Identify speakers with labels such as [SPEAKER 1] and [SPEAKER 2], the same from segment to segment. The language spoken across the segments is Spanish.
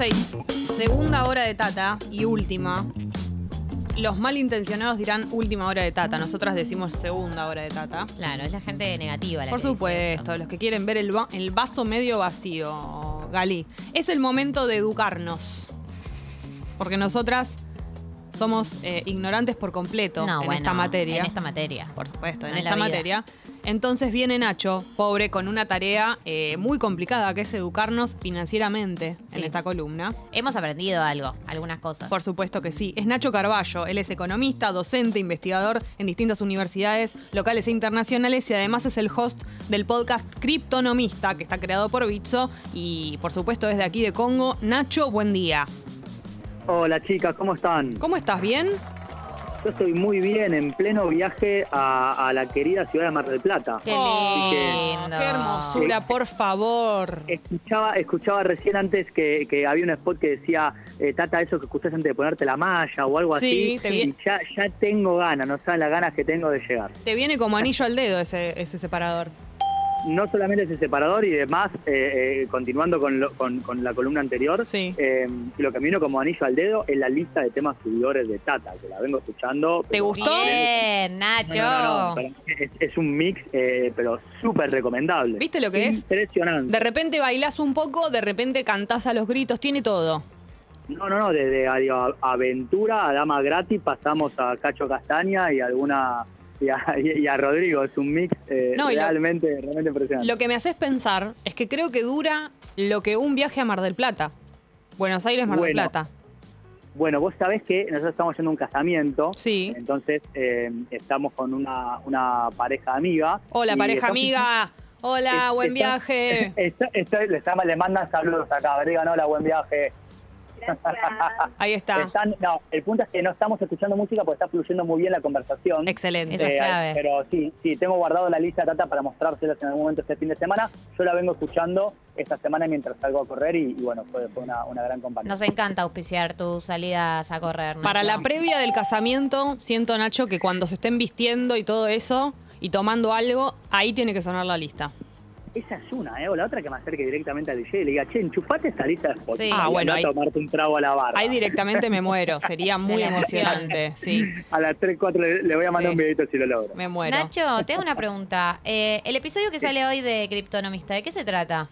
[SPEAKER 1] 6. Segunda hora de Tata y última. Los malintencionados dirán última hora de Tata. Nosotras decimos segunda hora de Tata.
[SPEAKER 2] Claro, es la gente negativa. La
[SPEAKER 1] Por
[SPEAKER 2] que dice
[SPEAKER 1] supuesto,
[SPEAKER 2] eso.
[SPEAKER 1] los que quieren ver el, va- el vaso medio vacío, Gali. Es el momento de educarnos. Porque nosotras somos eh, ignorantes por completo
[SPEAKER 2] No,
[SPEAKER 1] en
[SPEAKER 2] bueno,
[SPEAKER 1] esta materia.
[SPEAKER 2] En esta materia.
[SPEAKER 1] Por supuesto, en
[SPEAKER 2] No en la
[SPEAKER 1] esta
[SPEAKER 2] vida.
[SPEAKER 1] materia. Entonces viene Nacho, pobre, con una tarea eh, muy complicada que es educarnos financieramente en esta columna.
[SPEAKER 2] Hemos aprendido algo, algunas cosas.
[SPEAKER 1] Por supuesto que sí. Es Nacho Carballo. Él es economista, docente, investigador en distintas universidades locales e internacionales y además es el host del podcast Criptonomista que está creado por Bitso y por supuesto desde aquí de Congo. Nacho, buen día.
[SPEAKER 3] Hola chicas, ¿cómo están?
[SPEAKER 1] ¿Cómo estás? ¿Bien?
[SPEAKER 3] Yo estoy muy bien, en pleno viaje a, a la querida ciudad de Mar del Plata.
[SPEAKER 2] Qué
[SPEAKER 1] Oh,
[SPEAKER 2] lindo.
[SPEAKER 1] ¡Qué hermosura, por favor!
[SPEAKER 3] Escuchaba, escuchaba recién antes que, que había un spot que decía, eh, Tata, eso que escuchás antes de ponerte la malla o algo
[SPEAKER 1] Sí,
[SPEAKER 3] así.
[SPEAKER 1] te
[SPEAKER 3] Y ya, ya tengo ganas, no saben las ganas que tengo de llegar.
[SPEAKER 1] Te viene como anillo al dedo ese, ese separador.
[SPEAKER 3] No solamente ese separador y demás, eh, eh, continuando con, lo- con, con la columna anterior,
[SPEAKER 1] Sí.
[SPEAKER 3] eh, lo que me vino como anillo al dedo es la lista de temas subidores de Tata, que la vengo escuchando.
[SPEAKER 1] ¿Te gustó?
[SPEAKER 2] Bien, Nacho.
[SPEAKER 3] No, no, no, es, es un mix, eh, pero súper recomendable.
[SPEAKER 1] ¿Viste lo que es?
[SPEAKER 3] Impresionante.
[SPEAKER 1] De repente bailás un poco, de repente cantás a los gritos, tiene todo.
[SPEAKER 3] No, no, no, desde a- Aventura a Dama Gratis pasamos a Cacho Castaña y alguna y a, y a Rodrigo. Es un mix eh,
[SPEAKER 1] No, y lo-
[SPEAKER 3] realmente, realmente impresionante.
[SPEAKER 1] Lo que me haces pensar es que creo que dura lo que un viaje a Mar del Plata. Buenos Aires, Mar del. Plata.
[SPEAKER 3] Bueno, vos sabés que nosotros estamos yendo a un casamiento.
[SPEAKER 1] Sí.
[SPEAKER 3] Entonces eh, estamos con una, una pareja amiga.
[SPEAKER 1] Hola, pareja
[SPEAKER 3] estamos-
[SPEAKER 1] amiga. Hola,
[SPEAKER 3] Es-
[SPEAKER 1] buen
[SPEAKER 3] está-
[SPEAKER 1] viaje.
[SPEAKER 3] Está- está- le mandan saludos acá, digan hola, buen viaje.
[SPEAKER 1] Ahí está.
[SPEAKER 3] Están- no, el punto es que no estamos escuchando música porque está fluyendo muy bien la conversación.
[SPEAKER 1] Excelente.
[SPEAKER 2] Eso es clave.
[SPEAKER 3] Pero sí, sí, tengo guardado la lista Tata para mostrárselas en algún momento este fin de semana. Yo la vengo escuchando esta semana mientras salgo a correr y, y bueno, fue, fue una, una gran compañía.
[SPEAKER 2] Nos encanta auspiciar tus salidas a correr. Nacho.
[SPEAKER 1] Para la previa del casamiento, siento, Nacho, que cuando se estén vistiendo y todo eso y tomando algo, ahí tiene que sonar la lista.
[SPEAKER 3] Esa es una, ¿eh? O la otra que me acerque directamente al DJ y le diga, che, enchufate esta lista de Spotify
[SPEAKER 2] Sí.
[SPEAKER 1] Ah,
[SPEAKER 3] y
[SPEAKER 1] bueno, ahí-
[SPEAKER 3] a tomarte un trago a la barra.
[SPEAKER 1] Ahí directamente me muero. Sería muy emocionante. Sí,
[SPEAKER 3] A las 3, 4 le, le voy a mandar
[SPEAKER 1] Sí.
[SPEAKER 3] un videito si lo logro.
[SPEAKER 1] me muero.
[SPEAKER 2] Nacho, te hago una pregunta. Eh, el episodio que sale hoy de Criptonomista, ¿de qué se trata?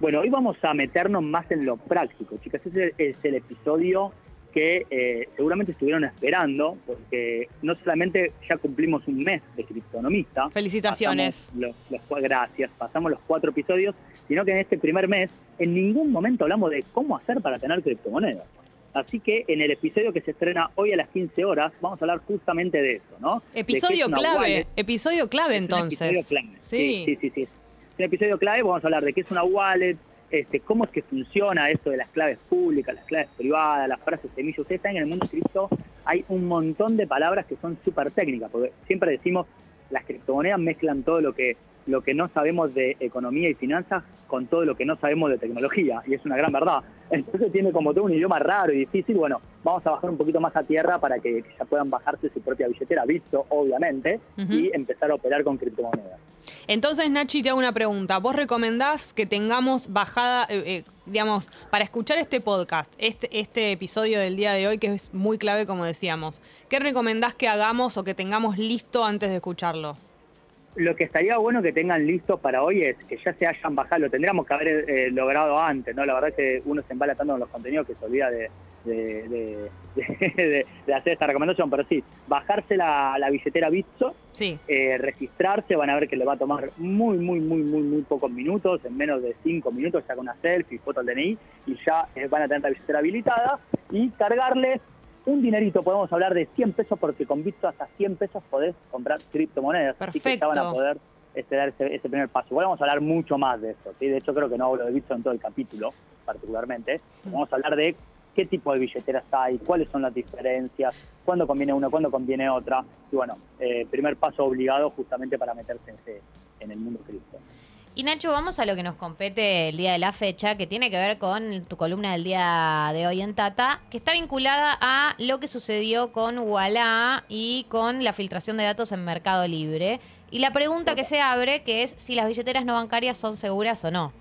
[SPEAKER 3] Bueno, hoy vamos a meternos más en lo práctico, chicas. Ese es el episodio que eh, seguramente estuvieron esperando, porque no solamente ya cumplimos un mes de criptonomista.
[SPEAKER 1] Felicitaciones.
[SPEAKER 3] Los, los gracias, pasamos los cuatro episodios, sino que en este primer mes en ningún momento hablamos de cómo hacer para tener criptomonedas. Así que en el episodio que se estrena hoy a las 15 horas, vamos a hablar justamente de eso, ¿no?
[SPEAKER 1] Episodio clave.
[SPEAKER 3] wallet.
[SPEAKER 1] Episodio clave entonces.
[SPEAKER 3] episodio clave.
[SPEAKER 1] Sí.
[SPEAKER 3] sí, sí, sí. Es un episodio clave, vamos a hablar de qué es una wallet, este, cómo es que funciona esto de las claves públicas, las claves privadas, las frases semillas. Ustedes saben que en el mundo cripto hay un montón de palabras que son súper técnicas, porque siempre decimos las criptomonedas mezclan todo lo que lo que no sabemos de economía y finanzas con todo lo que no sabemos de tecnología, y es una gran verdad. Entonces tiene como todo un idioma raro y difícil. Bueno, vamos a bajar un poquito más a tierra para que ya puedan bajarse su propia billetera, visto, obviamente, y empezar a operar con criptomonedas.
[SPEAKER 1] Entonces, Nachi, te hago una pregunta. ¿Vos recomendás que tengamos bajada, eh, eh, digamos, para escuchar este podcast, este, este episodio del día de hoy, que es muy clave, como decíamos? ¿Qué recomendás que hagamos o que tengamos listo antes de escucharlo?
[SPEAKER 3] Lo que estaría bueno que tengan listos para hoy es que ya se hayan bajado, lo tendríamos que haber eh, logrado antes, ¿no? La verdad es que uno se embala tanto con los contenidos que se olvida de, de, de- de- de hacer esta recomendación, pero sí, bajarse la, la billetera Bitso,
[SPEAKER 1] Sí.
[SPEAKER 3] eh, registrarse, van a ver que le va a tomar muy, muy, muy, muy, muy pocos minutos, en menos de cinco minutos, ya con una selfie, foto al DNI, y ya eh, van a tener la billetera habilitada, y cargarle un dinerito, podemos hablar de 100 pesos, porque con Bitso hasta 100 pesos podés comprar criptomonedas, así que ya van a
[SPEAKER 1] Perfecto.
[SPEAKER 3] poder este, dar ese, ese primer paso. Igual vamos a hablar mucho más de eso, ¿sí? de hecho creo que no hablo de Bitso en todo el capítulo, particularmente, vamos a hablar de qué tipo de billeteras hay, cuáles son las diferencias, cuándo conviene una, cuándo conviene otra. Y bueno, eh, primer paso obligado justamente para meterse en, ese- en el mundo cripto.
[SPEAKER 2] Y Nacho, vamos a lo que nos compete el día de la fecha, que tiene que ver con tu columna del día de hoy en Tata, que está vinculada a lo que sucedió con Walla y con la filtración de datos en Mercado Libre. Y la pregunta que se abre, que es si las billeteras no bancarias son seguras o no.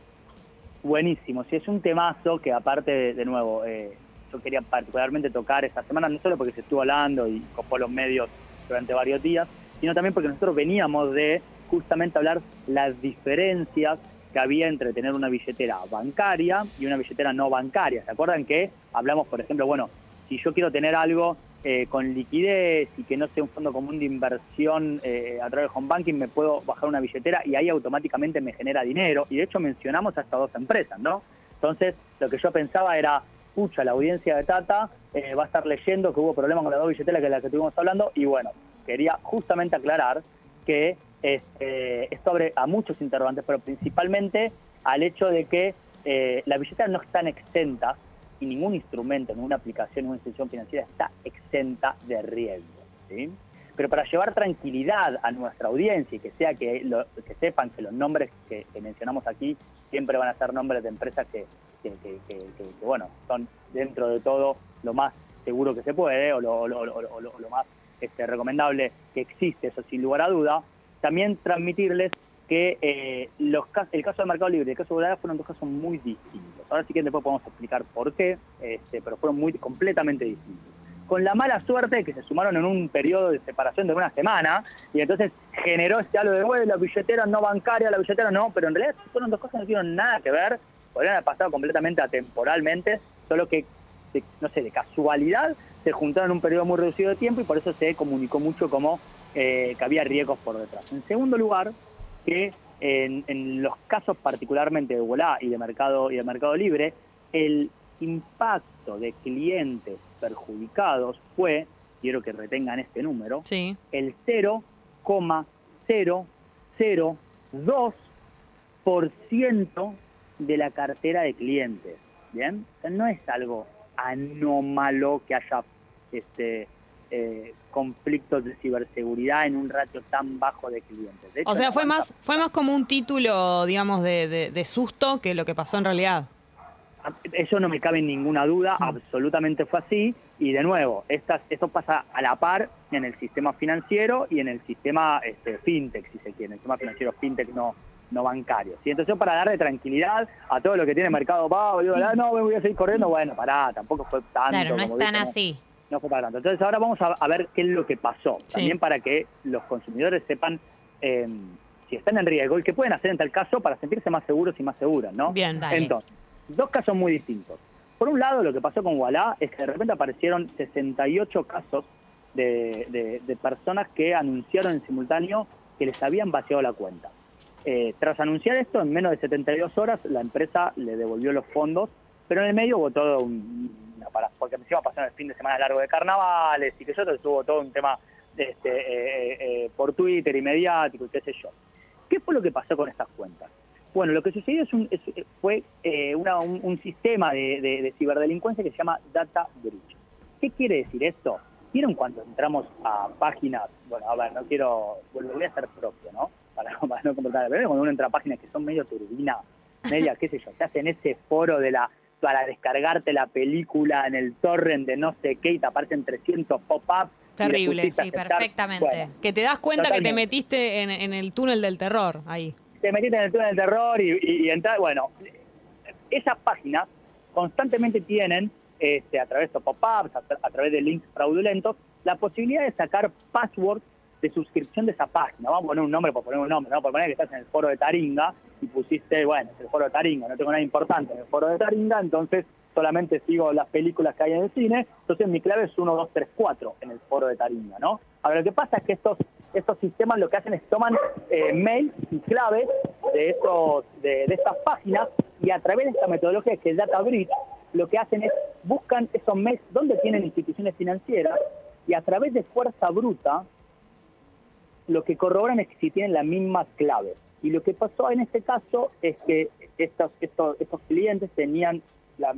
[SPEAKER 3] Buenísimo, sí, es un temazo que aparte, de, de nuevo, eh, yo quería particularmente tocar esta semana, no solo porque se estuvo hablando y copó los medios durante varios días, sino también porque nosotros veníamos de justamente hablar las diferencias que había entre tener una billetera bancaria y una billetera no bancaria. ¿Se acuerdan que hablamos, por ejemplo, bueno, si yo quiero tener algo eh, con liquidez y que no sea un fondo común de inversión eh, a través de home banking, me puedo bajar una billetera y ahí automáticamente me genera dinero. Y de hecho mencionamos a estas dos empresas, ¿no? Entonces, lo que yo pensaba era, pucha, la audiencia de Tata eh, va a estar leyendo que hubo problemas con las dos billeteras que las que estuvimos hablando. Y bueno, quería justamente aclarar que este, esto abre a muchos interrogantes, pero principalmente al hecho de que eh, las billeteras no están exentas y ningún instrumento, ninguna aplicación, ninguna institución financiera está exenta de riesgo. ¿sí? Pero para llevar tranquilidad a nuestra audiencia y que sea que, sepan que los nombres que mencionamos aquí siempre van a ser nombres de empresas que, que- que- que- que- bueno, son dentro de todo lo más seguro que se puede o lo, más este, recomendable que existe, eso sin lugar a duda. También transmitirles que eh, los el caso de Mercado Libre y el caso de Volada fueron dos casos muy distintos. Ahora sí que después podemos explicar por qué, este, pero fueron muy completamente distintos. Con la mala suerte que se sumaron en un periodo de separación de una semana y entonces generó este halo de bueno, la billetera no bancaria, la billetera no, pero en realidad fueron dos cosas que no tuvieron nada que ver, podrían haber pasado completamente atemporalmente, solo que, de- no sé, de casualidad se juntaron en un periodo muy reducido de tiempo y por eso se comunicó mucho como eh, que había riesgos por detrás. En segundo lugar, que en, en los casos particularmente de Volá y de Mercado y de Mercado Libre, el impacto de clientes perjudicados fue, quiero que retengan este número,
[SPEAKER 1] Sí.
[SPEAKER 3] el 0,0002% de la cartera de clientes. ¿Bien? O sea, no es algo anómalo que haya este, eh, conflictos de ciberseguridad en un ratio tan bajo de clientes. De hecho,
[SPEAKER 1] O sea, fue más, fue más como un título, digamos, de, de- de susto que lo que pasó en realidad.
[SPEAKER 3] Eso no me cabe ninguna duda,
[SPEAKER 1] Mm.
[SPEAKER 3] absolutamente fue así. Y de nuevo, estas, esto pasa a la par en el sistema financiero y en el sistema este, fintech, si se quiere, en el sistema financiero fintech no, no bancario. ¿sí? Entonces, para darle tranquilidad a todo lo que tiene Mercado Pago, digo, ah, no, me voy a seguir corriendo, bueno, pará, tampoco fue tanto.
[SPEAKER 2] Claro, no
[SPEAKER 3] como
[SPEAKER 2] es tan
[SPEAKER 3] dicen,
[SPEAKER 2] así.
[SPEAKER 3] no fue para tanto. Entonces ahora vamos a, a ver qué es lo que pasó,
[SPEAKER 1] Sí.
[SPEAKER 3] también para que los consumidores sepan eh, si están en riesgo y qué pueden hacer en tal caso para sentirse más seguros y más seguras, ¿no?
[SPEAKER 1] Bien.
[SPEAKER 2] Dale.
[SPEAKER 3] Entonces, dos casos muy distintos. Por un lado, lo que pasó con Wallah es que de repente aparecieron 68 casos de, de- de personas que anunciaron en simultáneo que les habían vaciado la cuenta. Eh, tras anunciar esto, en menos de 72 horas, la empresa le devolvió los fondos, pero en el medio hubo todo un... porque encima pasaron el fin de semana largo de carnavales y que yo estuvo todo un tema este, eh, eh, por Twitter y mediático y qué sé yo. ¿Qué fue lo que pasó con estas cuentas? Bueno, lo que sucedió es un- es- fue un, sistema de, de- de ciberdelincuencia que se llama Data Breach. ¿Qué quiere decir esto? ¿Vieron cuando entramos a páginas? Bueno, a ver, no quiero, bueno, a hacer propio, ¿no? Para, para no completar. Pero cuando uno entra a páginas que son medio turbinas, media, qué sé yo, te hacen ese foro de la para descargarte la película en el torrent de no sé qué y te aparecen 300 pop-ups.
[SPEAKER 1] Terrible.
[SPEAKER 2] Sí, perfectamente.
[SPEAKER 3] Bueno,
[SPEAKER 1] Que te das cuenta que te metiste en, en el túnel del terror ahí.
[SPEAKER 3] te metiste en el túnel del terror y, y, y entrar, bueno, esas páginas constantemente tienen, este, a través de pop-ups, a, tra- a través de links fraudulentos, la posibilidad de sacar passwords de suscripción de esa página. Vamos a poner un nombre por poner un nombre, ¿no? Por poner que estás en el foro de Taringa y pusiste, bueno, es el foro de Taringa, no tengo nada importante en el foro de Taringa, entonces solamente sigo las películas que hay en el cine, entonces mi clave es 1, 2, 3, 4 en el foro de Taringa, ¿no? Ahora, lo que pasa es que estos, estos sistemas lo que hacen es toman eh, mails y claves de, estos, de, de estas páginas y a través de esta metodología que es Data Breach, lo que hacen es buscan esos mails donde tienen instituciones financieras y a través de fuerza bruta lo que corroboran es que si tienen la misma clave. Y lo que pasó en este caso es que estos, estos, estos clientes tenían la-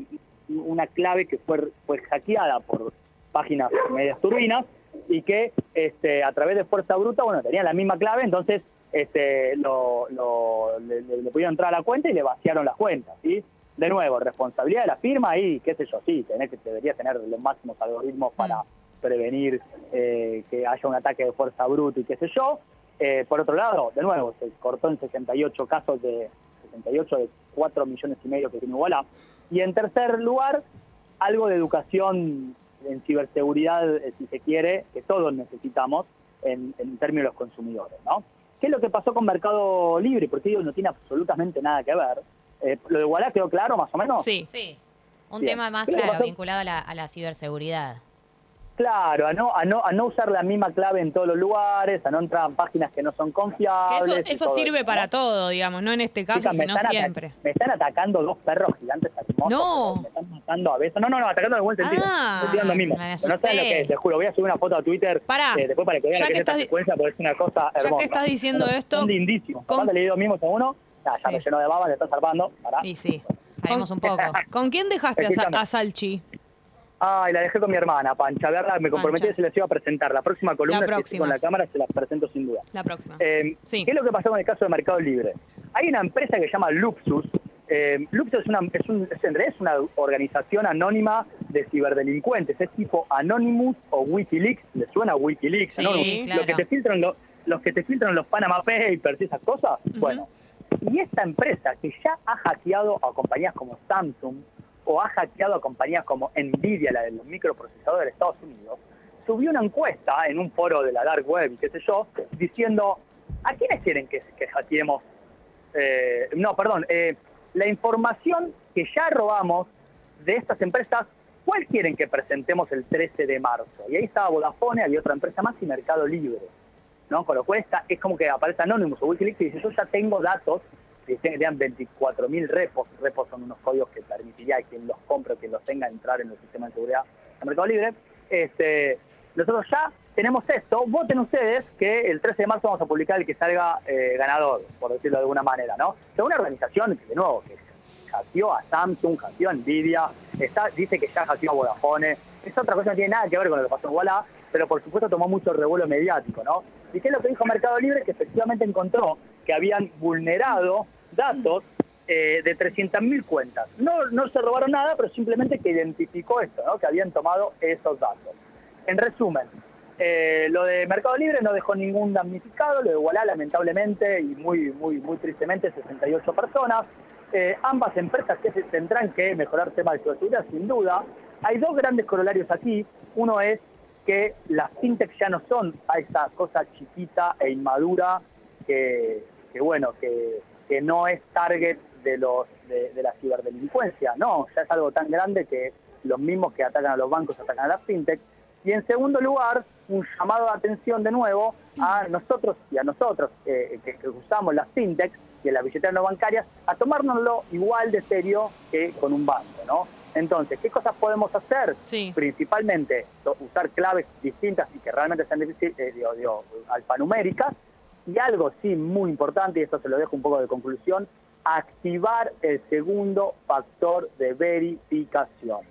[SPEAKER 3] una clave que fue, fue hackeada por páginas medias turbinas y que este, a través de fuerza bruta, bueno, tenían la misma clave, entonces este, lo, le, pudieron entrar a la cuenta y le vaciaron las cuentas, ¿sí? De nuevo, responsabilidad de la firma y qué sé yo, sí, tenés que, debería tener los máximos algoritmos para prevenir eh, que haya un ataque de fuerza bruta y qué sé yo. Eh, por otro lado, de nuevo, se cortó en 68 casos de 68 de 4 millones y medio que tiene Igualá. Y en tercer lugar, algo de educación en ciberseguridad, eh, si se quiere, que todos necesitamos en, en términos de los consumidores, ¿no? ¿Qué es lo que pasó con Mercado Libre? Porque ellos no tiene absolutamente nada que ver. Eh, ¿Lo de Igualá quedó claro más o menos?
[SPEAKER 1] Sí.
[SPEAKER 2] Sí. Un
[SPEAKER 3] Bien.
[SPEAKER 2] tema más claro, vinculado a la, a la ciberseguridad.
[SPEAKER 3] Claro, a no, a, no, a no usar la misma clave en todos los lugares, a no entrar en páginas que no son
[SPEAKER 1] Que
[SPEAKER 3] confiables.
[SPEAKER 1] eso,
[SPEAKER 3] y
[SPEAKER 1] eso
[SPEAKER 3] todo
[SPEAKER 1] sirve
[SPEAKER 3] eso,
[SPEAKER 1] para
[SPEAKER 3] ¿no?
[SPEAKER 1] todo, digamos, no en este caso,
[SPEAKER 3] Chicas, me
[SPEAKER 1] sino siempre.
[SPEAKER 3] me están atacando dos perros gigantes hermosos.
[SPEAKER 1] No.
[SPEAKER 3] Me están matando a besos. No, no, no, atacando en buen sentido.
[SPEAKER 1] Ah,
[SPEAKER 3] Estoy tirando
[SPEAKER 2] me
[SPEAKER 3] Pero no saben lo que es, te juro. Voy a subir una foto a Twitter
[SPEAKER 1] Pará,
[SPEAKER 3] eh, después para que vean
[SPEAKER 1] ya
[SPEAKER 3] lo que,
[SPEAKER 1] que
[SPEAKER 3] es esta secuencia, porque es una cosa
[SPEAKER 1] que
[SPEAKER 3] hermosa.
[SPEAKER 1] estás diciendo
[SPEAKER 3] Bueno,
[SPEAKER 1] esto,
[SPEAKER 3] Son lindísimos.
[SPEAKER 1] con-
[SPEAKER 3] le digo mimos a uno, ya, ya
[SPEAKER 1] Sí.
[SPEAKER 3] me llenó de baba, le está zarpando. Pará.
[SPEAKER 1] Y sí.
[SPEAKER 2] Sabemos un poco.
[SPEAKER 1] ¿Con quién dejaste a, a Salchi?
[SPEAKER 3] Ay, la dejé con mi hermana, Pancha. Verla, me comprometí
[SPEAKER 1] Pancha.
[SPEAKER 3] que se las iba a presentar. La próxima columna,
[SPEAKER 1] La
[SPEAKER 3] si
[SPEAKER 1] próxima.
[SPEAKER 3] con la cámara, se las presento sin duda.
[SPEAKER 1] La próxima.
[SPEAKER 3] Eh,
[SPEAKER 1] Sí.
[SPEAKER 3] ¿Qué es lo que pasó con el caso de Mercado Libre? Hay una empresa que se llama Luxus. Eh, Luxus es una, es, un, es, una organización anónima de ciberdelincuentes. Es tipo Anonymous o Wikileaks. ¿Le suena Wikileaks?
[SPEAKER 1] Sí,
[SPEAKER 3] Anonymous?
[SPEAKER 2] claro.
[SPEAKER 3] Lo que te filtran lo- los que te filtran los Panama Papers y esas cosas. Bueno, y esta empresa que ya ha hackeado a compañías como Samsung o ha hackeado a compañías como Nvidia, la de los microprocesadores de Estados Unidos, subió una encuesta en un foro de la Dark Web y qué sé yo, diciendo, ¿a quiénes quieren que, que hackeemos? Eh, no, perdón, eh, la información que ya robamos de estas empresas, ¿cuál quieren que presentemos el 13 de marzo? Y ahí estaba Vodafone, había otra empresa más y Mercado Libre. ¿no? Con lo cual está- es como que aparece Anonymous o Wikileaks y dice, yo ya tengo datos, que tenían 24.000 repos, repos son unos códigos que permitiría a quien los compre o quien los tenga entrar en los sistemas de seguridad de Mercado Libre. Este, nosotros ya tenemos esto, voten ustedes que el 13 de marzo vamos a publicar el que salga eh, ganador, por decirlo de alguna manera, ¿no? De una organización de nuevo, que hackeó a Samsung, hackeó a Nvidia, está, dice que ya hackeó a Vodafone, es otra cosa no tiene nada que ver con lo que pasó en Walla, pero por supuesto tomó mucho revuelo mediático, ¿no? ¿Y qué es lo que dijo Mercado Libre? Que efectivamente encontró que habían vulnerado datos eh, de 300.000 cuentas. No, no se robaron nada, pero simplemente que identificó esto, ¿no? Que habían tomado esos datos. En resumen, eh, lo de Mercado Libre no dejó ningún damnificado, lo de Wallah lamentablemente y muy, muy, muy tristemente 68 personas. Eh, ambas empresas que se tendrán que mejorar temas de ciberseguridad, sin duda. Hay dos grandes corolarios aquí. Uno es que las fintechs ya no son a esa cosa chiquita e inmadura que, que bueno, que, que no es target de los de, de la ciberdelincuencia. No, ya es algo tan grande que los mismos que atacan a los bancos atacan a las fintechs. Y en segundo lugar, un llamado de atención de nuevo a nosotros y a nosotros eh, que, que usamos las fintechs y las billeteras no bancarias a tomárnoslo igual de serio que con un banco, ¿no? Entonces, ¿qué cosas podemos hacer?
[SPEAKER 1] Sí.
[SPEAKER 3] Principalmente usar claves distintas y que realmente sean difícil, eh, digo, digo, alfanuméricas. Y algo sí muy importante, y esto se lo dejo un poco de conclusión, activar el segundo factor de verificación.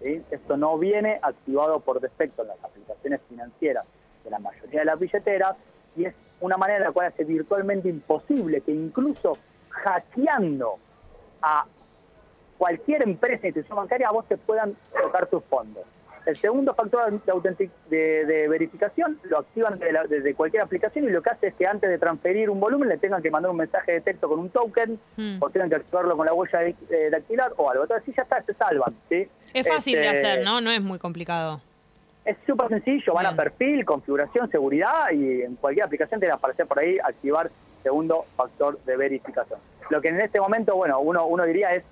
[SPEAKER 3] Esto no viene activado por defecto en las aplicaciones financieras de la mayoría de las billeteras y es una manera en la cual hace virtualmente imposible que incluso hackeando a cualquier empresa institución bancaria a vos te puedan tocar tus fondos. El segundo factor de, autentic- de- de verificación lo activan desde, la- desde cualquier aplicación y lo que hace es que antes de transferir un volumen le tengan que mandar un mensaje de texto con un token
[SPEAKER 1] Mm.
[SPEAKER 3] o tengan que activarlo con la huella de- eh, dactilar o algo. Entonces, sí, ya está, se salvan. ¿sí?
[SPEAKER 1] Es fácil de
[SPEAKER 3] Este,
[SPEAKER 1] hacer, ¿no? No es muy complicado.
[SPEAKER 3] Es súper sencillo, van a perfil, configuración, seguridad y en cualquier aplicación te va a aparecer por ahí activar segundo factor de verificación. Lo que en este momento, bueno, uno, uno diría es,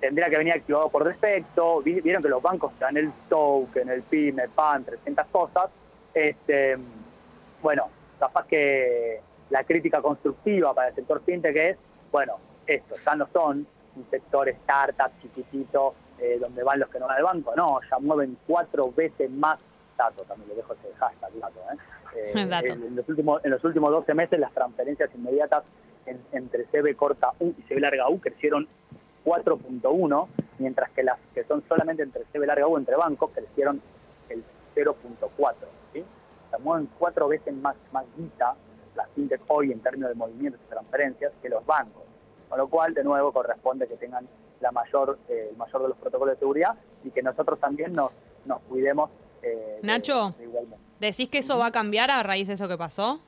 [SPEAKER 3] tendría que venir activado por defecto, Vi- vieron que los bancos te dan el token, el el PAN, 300 cosas, este, bueno, capaz que la crítica constructiva para el sector fintech es, bueno, esto, ya no son un sector startup chiquitito eh, donde van los que no van al banco, no, ya mueven cuatro veces más datos, también le dejo ese hashtag dato, ¿eh? Eh,
[SPEAKER 1] Dato.
[SPEAKER 3] En, los últimos, en los últimos 12 meses las transferencias inmediatas en- entre CB corta U y CB larga U crecieron 4.1, mientras que las que son solamente entre CB larga U entre bancos crecieron el 0.4. ¿sí? O sea, mueven cuatro veces más, más guita las fintech hoy en términos de movimientos y transferencias que los bancos. Con lo cual, de nuevo, corresponde que tengan la mayor, eh, el mayor de los protocolos de seguridad y que nosotros también nos, nos cuidemos. eh,
[SPEAKER 1] Nacho.
[SPEAKER 3] de.
[SPEAKER 1] ¿Decís que eso va a cambiar a raíz de eso que pasó?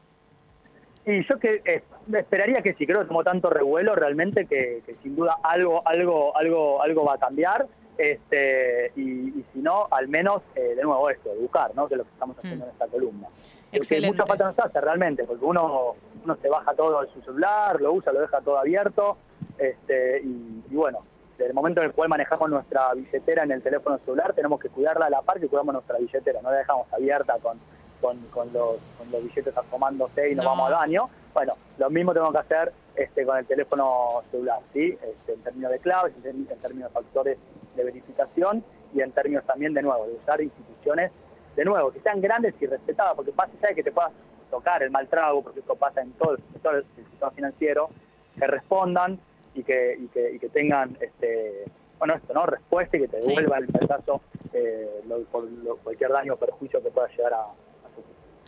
[SPEAKER 3] Y yo que eh, esperaría que sí, creo que tomó tanto revuelo realmente que, que sin duda algo, algo, algo, algo va a cambiar. Este, y, y si no, al menos, eh, de nuevo esto, educar, ¿no? Que es lo que estamos haciendo
[SPEAKER 1] Mm.
[SPEAKER 3] en esta columna.
[SPEAKER 1] Excelente.
[SPEAKER 3] mucha falta nos hace realmente, porque uno, uno se baja todo de su celular, lo usa, lo deja todo abierto, este, y, y bueno, desde el momento en el cual manejamos nuestra billetera en el teléfono celular, tenemos que cuidarla a la par que cuidamos nuestra billetera, no la dejamos abierta con, con, con los, con los billetes asomándose y nos
[SPEAKER 1] No.
[SPEAKER 3] vamos al baño. Bueno, lo mismo tenemos que hacer este, con el teléfono celular, ¿sí? Este, en términos de claves, en, términos de factores de verificación y en términos también, de nuevo, de usar instituciones, de nuevo, que sean grandes y respetadas, porque allá de que te puedas tocar el mal trago, porque esto pasa en todo el sector, el sistema financiero, que respondan y que, y que, y que tengan, este, bueno, esto, ¿no? Respuesta y que te
[SPEAKER 1] Sí.
[SPEAKER 3] devuelva el caso eh, por cualquier daño o perjuicio que pueda llegar a.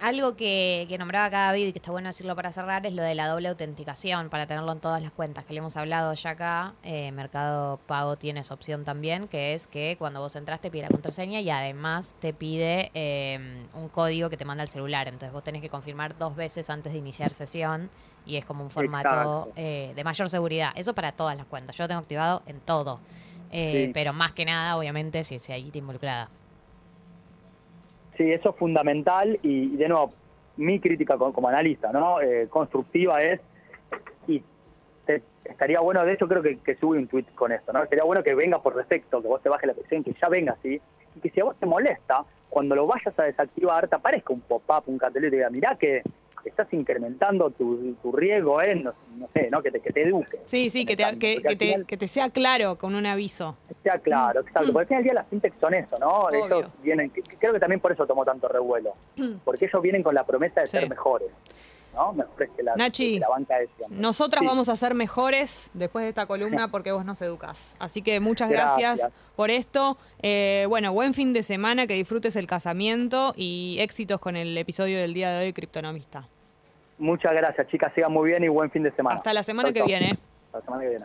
[SPEAKER 2] Algo que, que nombraba acá David y que está bueno decirlo para cerrar es lo de la doble autenticación para tenerlo en todas las cuentas que le hemos hablado ya acá. Eh, Mercado Pago tiene esa opción también, que es que cuando vos entras te pide la contraseña y además te pide eh, un código que te manda el celular. Entonces vos tenés que confirmar dos veces antes de iniciar sesión y es como un formato eh, de mayor seguridad. Eso para todas las cuentas. Yo lo tengo activado en todo. Eh,
[SPEAKER 3] Sí.
[SPEAKER 2] Pero más que nada, obviamente, si, si ahí te involucrada.
[SPEAKER 3] Sí, eso es fundamental y, de nuevo, mi crítica co- como, analista, ¿no? Eh, constructiva es, y te- estaría bueno, de hecho creo que, que sube un tweet con esto, ¿no? Sería bueno que venga por defecto, que vos te bajes la aplicación, que ya venga así, y que si a vos te molesta, cuando lo vayas a desactivar, te aparezca un pop-up, un cartelito y te diga, mirá que estás incrementando tu, tu riesgo en, no, no sé, ¿no? Que te, que te eduque.
[SPEAKER 1] Sí, sí, que te, que, que te,
[SPEAKER 3] final-
[SPEAKER 1] que te sea claro con un aviso.
[SPEAKER 3] sea claro, exacto. Porque al final del día las fintechs son eso, ¿no?
[SPEAKER 1] Obvio.
[SPEAKER 3] Ellos vienen, que- que creo que también por eso tomó tanto revuelo. Porque ellos vienen con la promesa de
[SPEAKER 1] Sí.
[SPEAKER 3] ser mejores, ¿no? Mejores que la,
[SPEAKER 1] Nachi,
[SPEAKER 3] que la banca de siempre.
[SPEAKER 1] Nosotras
[SPEAKER 3] Sí.
[SPEAKER 1] vamos a ser mejores después de esta columna porque vos nos educás. Así que muchas gracias,
[SPEAKER 3] Gracias.
[SPEAKER 1] por esto. Eh, bueno, buen fin de semana, que disfrutes el casamiento y éxitos con el episodio del día de hoy, Criptonomista.
[SPEAKER 3] Muchas gracias, chicas. Sigan muy bien y buen fin de semana.
[SPEAKER 1] Hasta la semana
[SPEAKER 3] Chau,
[SPEAKER 1] que
[SPEAKER 3] chau.
[SPEAKER 1] viene.
[SPEAKER 3] Hasta la semana que viene.